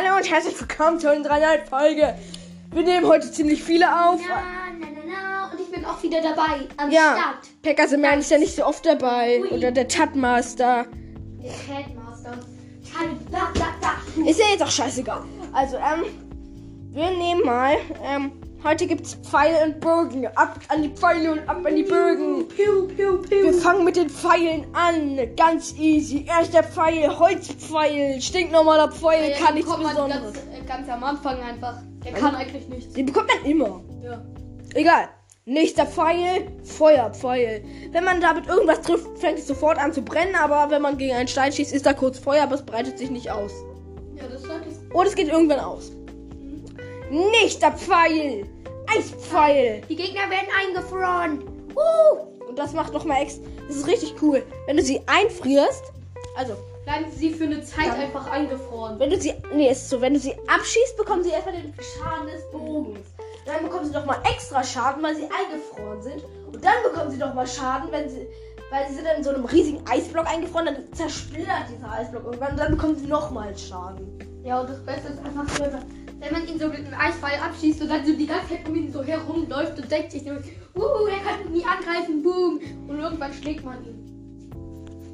Hallo und herzlich willkommen zu unserer neuen Folge. Wir nehmen heute ziemlich viele auf. Na, na, na, na. Und ich bin auch wieder dabei am Ja, Start. Peckerseman ist ja nicht so oft dabei. Ui. Oder der Tatmaster. Der da, da. Ist ja jetzt auch scheißegal. Also, ähm, wir nehmen mal, ähm, heute gibt's Pfeile und Bögen. Ab an die Pfeile und ab an die Bögen. Piu, piu, Wir piu. fangen mit den Pfeilen an. Ganz easy. Erster Pfeil, Holzpfeil. Stinknormaler Pfeil, Ja, kann nichts man Besonderes. Ganz, äh, ganz am Anfang einfach. Der kann eigentlich nichts. Den bekommt man immer. Ja. Egal. Nächster Pfeil, Feuerpfeil. Wenn man damit irgendwas trifft, fängt es sofort an zu brennen, aber wenn man gegen einen Stein schießt, ist da kurz Feuer, aber es breitet sich nicht aus. Ja, das sollte ich. Und es geht irgendwann aus. Nächster Pfeil, Eispfeil. Die Gegner werden eingefroren. Uh, und das macht noch mal extra. Das ist richtig cool. Wenn du sie einfrierst, also Bleiben sie für eine Zeit Dann- einfach eingefroren. wenn du sie, nee, ist so, wenn du sie abschießt, bekommen sie erstmal den Schaden des Bogens. Dann bekommen sie noch mal extra Schaden, weil sie eingefroren sind. Und dann bekommen sie noch mal Schaden, wenn sie, weil sie sind in so einem riesigen Eisblock eingefroren. Dann zersplittert dieser Eisblock irgendwann. Und dann bekommen sie noch mal Schaden. Ja, und das Beste ist einfach so, wenn man ihn so mit einem Eisball abschießt und dann so die ganze Zeit um ihn so herumläuft und denkt sich so, uh, er kann mich nie angreifen, boom. Und irgendwann schlägt man ihn.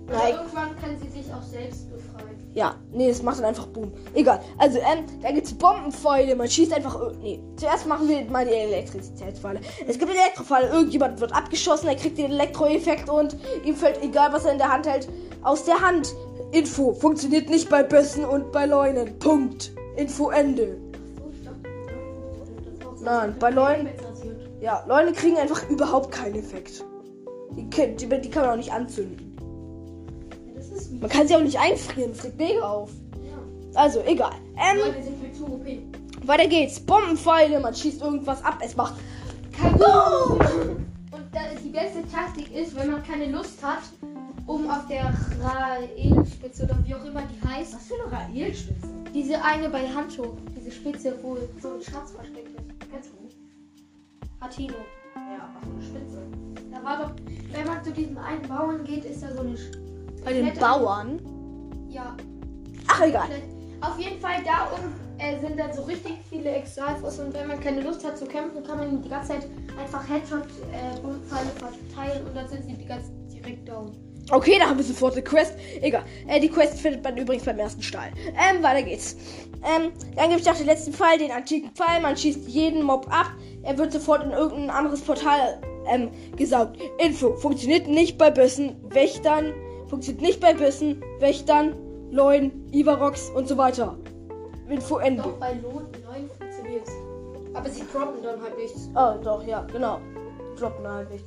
Aber Nein. irgendwann kann sie sich auch selbst befreien. Ja, nee, das macht dann einfach Boom. Egal. Also, ähm, da gibt's Bombenpfeile. Man schießt einfach. ir- Nee, zuerst machen wir mal die Elektrizitätsfalle. Es gibt eine Elektrofalle. Irgendjemand wird abgeschossen, er kriegt den Elektroeffekt und ihm fällt, egal was er in der Hand hält, aus der Hand. Info. Funktioniert nicht bei Bössen und bei Leunen. Punkt. Info Ende. Nein, bei Leuten-. Ja, Leune kriegen einfach überhaupt keinen Effekt. Die, die, die kann man auch nicht anzünden. Ja. Man kann sie auch nicht einfrieren. Das regt mega auf. Ja. Also, egal. Ähm. Leute sind mir zu OP. Weiter geht's. Bombenpfeile, man schießt irgendwas ab, es macht. Kaboom! Und da, die beste Taktik ist, wenn man keine Lust hat, um auf der Raelspitze oder wie auch immer die heißt, Was für eine Raelspitze? diese eine bei Handschuh, diese Spitze, wo so ein Schatz versteckt Hatino. Ja, was für eine Spitze. Da war doch, wenn man zu diesem einen Bauern geht, ist da so eine. Bei den Nette- Bauern? Ja, Ach, egal. Auf jeden Fall da oben äh, sind dann so richtig viele Exalfos und wenn man keine Lust hat zu kämpfen, kann man die ganze Zeit einfach Headshot-Pfeile verteilen und dann sind sie die ganze direkt down. Okay, da haben wir sofort eine Quest. Egal. Äh, die Quest findet man übrigens beim ersten Stall. Ähm, weiter geht's. Ähm, dann gibt es noch den letzten Pfeil, den antiken Pfeil. Man schießt jeden Mob ab. Er wird sofort in irgendein anderes Portal ähm, gesaugt. Info. Funktioniert nicht bei Bössen, Wächtern. Funktioniert nicht bei Bössen, Wächtern, Leuen, Ivarox und so weiter. Info Ende. Doch bei 9 funktioniert Aber sie droppen dann halt nichts. Oh, doch, ja, genau. Droppen halt nicht.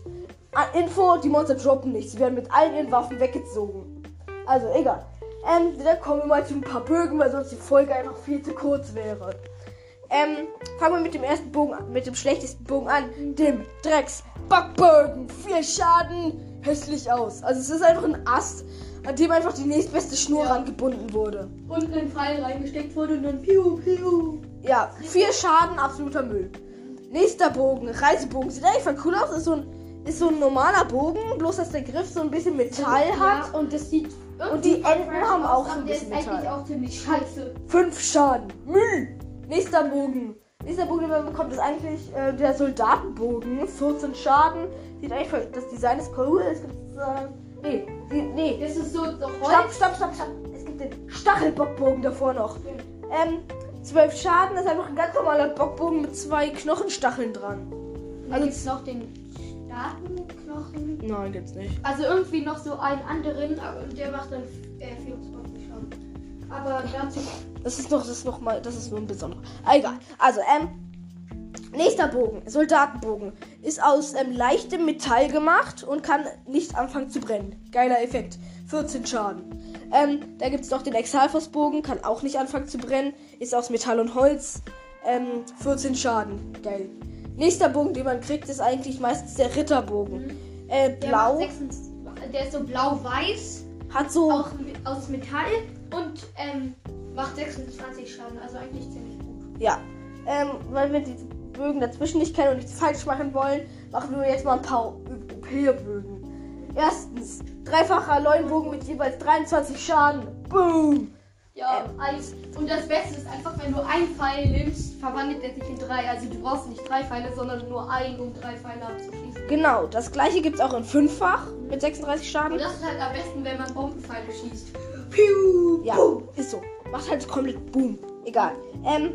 Ah, Info, die Monster droppen nicht. Sie werden mit all ihren Waffen weggezogen. Also, egal. Ähm, dann kommen wir mal zu ein paar Bögen, weil sonst die Folge einfach viel zu kurz wäre. Ähm, fangen wir mit dem ersten Bogen an, mit dem schlechtesten Bogen an. Dem Drecks Backbogen. Vier Schaden. Hässlich aus. Also es ist einfach ein Ast, an dem einfach die nächstbeste Schnur Ja. rangebunden wurde. Und ein Pfeil reingesteckt wurde und dann piu, piu. Ja, vier Schaden, absoluter Müll. Nächster Bogen, Reisebogen. Sieht eigentlich voll cool aus. Ist so ein, ist so ein normaler Bogen, bloß dass der Griff so ein bisschen Metall hat. Ja, und das sieht. Und die Enden haben auch so ein bisschen Metall. auch ziemlich scheiße. Fünf Schaden. Müll. Nächster Bogen. Nächster Bogen, den man bekommt, ist eigentlich äh, der Soldatenbogen. 14 Schaden. Sieht eigentlich voll. Das Design ist cool. Es gibt. Äh, nee, die, nee. Das ist so, so Stopp, Holz. stopp, stopp, stopp. Es gibt den Stachelbockbogen davor noch. Ähm, 12 Schaden. Das ist einfach ein ganz normaler Bockbogen mit zwei Knochenstacheln dran. Also gibt es noch den Datenknochen. Nein, gibt's nicht. Also irgendwie noch so einen anderen, aber und der macht dann äh, 24 Schaden. Aber dazu. Das ist noch, das ist noch mal, das ist nur ein besonderer. Ah, egal. Also, ähm, nächster Bogen, Soldatenbogen, ist aus ähm, leichtem Metall gemacht und kann nicht anfangen zu brennen. Geiler Effekt. 14 Schaden. Ähm, da gibt's noch den Exalfos-Bogen, kann auch nicht anfangen zu brennen, ist aus Metall und Holz. Ähm, 14 Schaden. Geil. Nächster Bogen, den man kriegt, ist eigentlich meistens der Ritterbogen. Äh, Der, blau, macht 26 der ist so blau-weiß, hat so. auch aus Metall und ähm, macht 26 Schaden. Also eigentlich ziemlich gut. Ja, ähm, weil wir diese Bögen dazwischen nicht kennen und nichts falsch machen wollen, machen wir jetzt mal ein paar OP-Bögen. Erstens, dreifacher Leuenbogen mit jeweils 23 Schaden. Boom! Ja, eins. Und das Beste ist einfach, wenn du einen Pfeil nimmst, verwandelt er sich in drei. Also du brauchst nicht drei Pfeile, sondern nur einen, um drei Pfeile abzuschießen. Genau, das gleiche gibt es auch in fünffach mit 36 Und Schaden. das ist halt am besten, wenn man Bombenpfeile schießt. Piu! Ja, ist so. Macht halt komplett Boom. Egal. Ähm,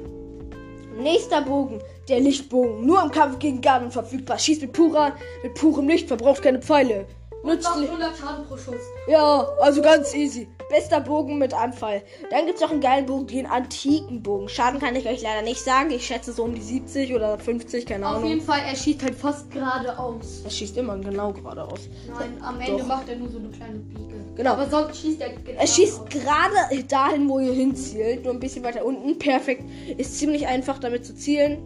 nächster Bogen. Der Lichtbogen. Nur im Kampf gegen Garden verfügbar. Schießt mit purer, mit purem Licht, verbraucht keine Pfeile. Und Nützlich. 100 Schaden pro Schuss. Ja, also ganz easy. Bester Bogen mit Anfall. Dann gibt es noch einen geilen Bogen, den antiken Bogen. Schaden kann ich euch leider nicht sagen. Ich schätze so um die 70 oder 50, keine Auf Ahnung. jeden Fall, er schießt halt fast geradeaus. Er schießt immer genau geradeaus. Nein, am Ende Doch. macht er nur so eine kleine Biege. Genau. Aber sonst schießt er genau Er schießt gerade dahin, wo ihr hinzielt. Nur ein bisschen weiter unten. Perfekt. Ist ziemlich einfach damit zu zielen.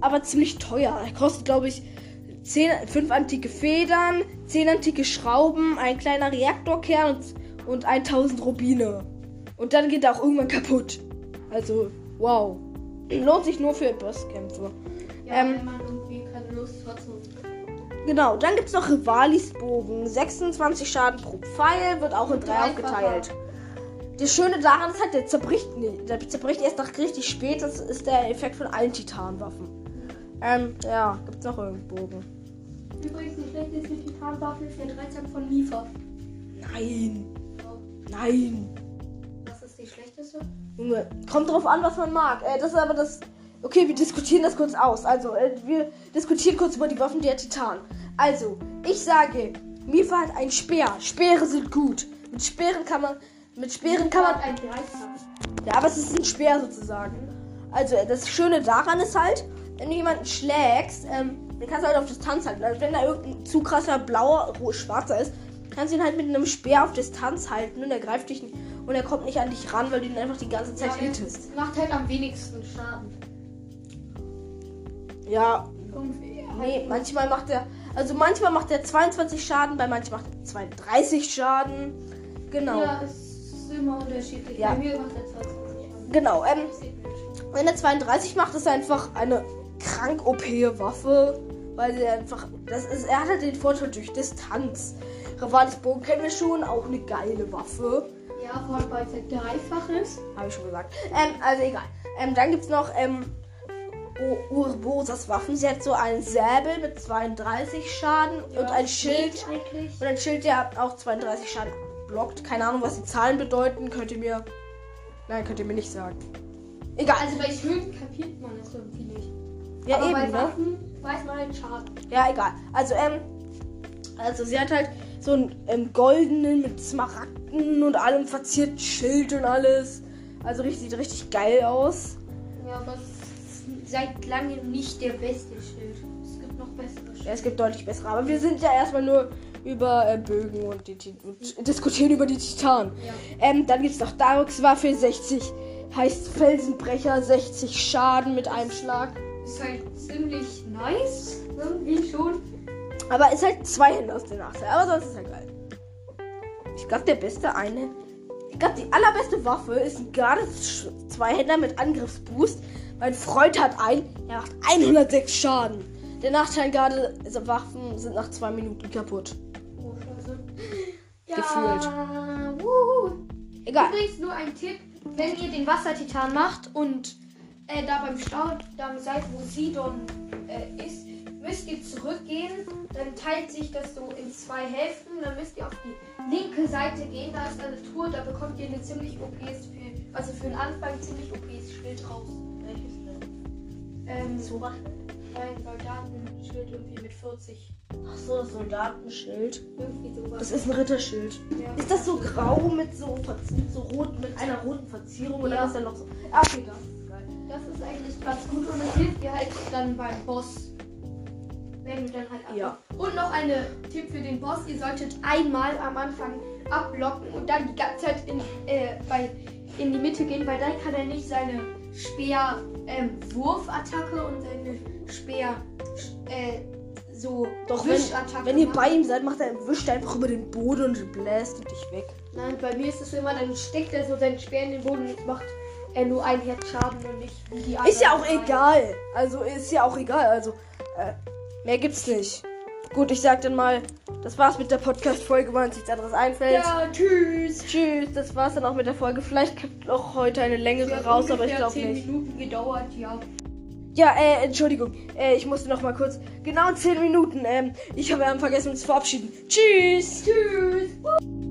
Aber ziemlich teuer. Er kostet, glaube ich, 10, 5 antike Federn, 10 antike Schrauben, ein kleiner Reaktorkern und, und 1000 Rubine. Und dann geht er auch irgendwann kaputt. Also, wow. Lohnt sich nur für Bosskämpfe. Ja, ähm, wenn man irgendwie keine Lust hat. So. Genau, dann gibt es noch Rivalis Bogen. 26 Schaden pro Pfeil, wird auch in drei aufgeteilt. Das Schöne daran ist halt, der zerbricht nicht. Der zerbricht erst nach richtig spät. Das ist der Effekt von allen Titanwaffen. Ähm, ja, gibt's noch irgendeinen Bogen? Übrigens, die schlechteste Titanwaffe ist der 13 von Mifa. Nein. Nein. Was ist die schlechteste? Junge, kommt drauf an, was man mag. Äh, das ist aber das. Okay, wir diskutieren das kurz aus. Also, äh, wir diskutieren kurz über die Waffen der Titan. Also, ich sage, Mifa hat ein Speer. Speere sind gut. Mit Speeren kann man. Mit Speeren kann man. ein. Ja, aber es ist ein Speer sozusagen. Also, äh, das Schöne daran ist halt, wenn du jemanden schlägst, ähm, dann kannst du halt auf Distanz halten. Also, wenn da irgendein zu krasser blauer, schwarzer ist, kannst du ihn halt mit einem Speer auf Distanz halten und er greift dich nicht. Und er kommt nicht an dich ran, weil du ihn einfach die ganze Zeit Ja, hittest. er macht halt am wenigsten Schaden. Ja, nee, manchmal macht er. Also manchmal macht er 22 Schaden, bei manchen macht er 32 Schaden. Genau. Ja, es ist immer unterschiedlich. Ja. Bei mir macht er 22 Schaden. Genau, ähm, wenn er 32 macht, ist er einfach eine krank OP Waffe. Weil er einfach. Das ist, er hat halt den Vorteil durch Distanz. Rivalis Bogen kennen wir schon, auch eine geile Waffe. Ja, vor allem weil es halt dreifach ist. Habe ich schon gesagt. Ähm, also egal. Ähm, dann gibt's noch, ähm, Urbosas Waffen. Sie hat so einen Säbel mit 32 Schaden und ein Schild. Und ein Schild, der auch 32 Schaden blockt. Keine Ahnung, was die Zahlen bedeuten. Könnt ihr mir. Nein, könnt ihr mir nicht sagen. Egal. Also bei Schilden kapiert man das irgendwie nicht. Ja, Aber bei eben, ne? Waffen weiß man halt Schaden. Ja, egal. Also, ähm. Also, sie hat halt so einen ähm, goldenen mit Smaragden und allem verzierten Schild und alles. Also, richtig, sieht richtig geil aus. Ja, aber es ist seit langem nicht der beste Schild. Es gibt noch bessere Schilde. Ja, es gibt deutlich bessere. Aber wir sind ja erstmal nur über äh, Bögen und, die, Ti- und diskutieren über die Titanen. Ja. Ähm, dann gibt's noch Daroks Waffe 60. Heißt Felsenbrecher 60 Schaden mit einem Schlag. Ist halt ziemlich nice. Irgendwie schon. Aber ist halt zwei Hände aus der Nachteil. Aber sonst ist er geil. Ich glaube, der beste eine. Ich glaube, die allerbeste Waffe ist ein gerade Zweihänder mit Angriffsboost. Mein Freund hat einen, der macht 106 Schaden. Der Nachteil gerade, also Waffen sind nach zwei Minuten kaputt. Oh, scheiße. Ja, Gefühlt. wuhu. Egal. Übrigens nur ein Tipp, wenn ihr den Wassertitan macht und äh, da beim Staudamm seid, wo Sidon äh, ist, müsst ihr zurückgehen. Dann teilt sich das so in zwei Hälften. Dann müsst ihr auf die linke Seite gehen. Da ist eine Tour. Da bekommt ihr eine ziemlich OPs, für, also für den Anfang ziemlich OPs Schild raus. Welches denn? Ähm, So? Ein Soldatenschild irgendwie mit 40. Ach so, das Soldatenschild. Irgendwie sowas. Das ist ein Ritterschild. ja. Ist das so grau mit so, mit so rot, mit einer roten Verzierung oder Ja. ist da noch so? Ah, okay, das ist geil. Das ist eigentlich ganz gut und das hilft dir halt dann beim Boss. Wenn du dann halt ab Ja. Und noch eine Tipp für den Boss: Ihr solltet einmal am Anfang abblocken und dann die ganze Zeit in, äh, bei, in die Mitte gehen, weil dann kann er nicht seine Speer-Wurfattacke und seine Speer. Äh, so Doch, wenn, wenn ihr machen. bei ihm seid, macht er, wischt er einfach über den Boden und bläst dich weg. Nein, bei mir ist es immer, dann steckt er so seinen Speer in den Boden und macht er nur ein Herz Schaden und nicht die anderen. Ist ja auch drei. egal. Also ist ja auch egal. Also äh, mehr gibt's nicht. Gut, ich sag dann mal, das war's mit der Podcast-Folge, weil uns nichts anderes einfällt. Ja, tschüss. Tschüss, das war's dann auch mit der Folge. Vielleicht kommt auch heute eine längere raus, aber ich glaube 10 nicht. Minuten gedauert, ja. Ja, äh, Entschuldigung. Äh, ich musste noch mal kurz. Genau 10 Minuten. Ähm, ich habe ähm, vergessen, uns zu verabschieden. Tschüss. Tschüss.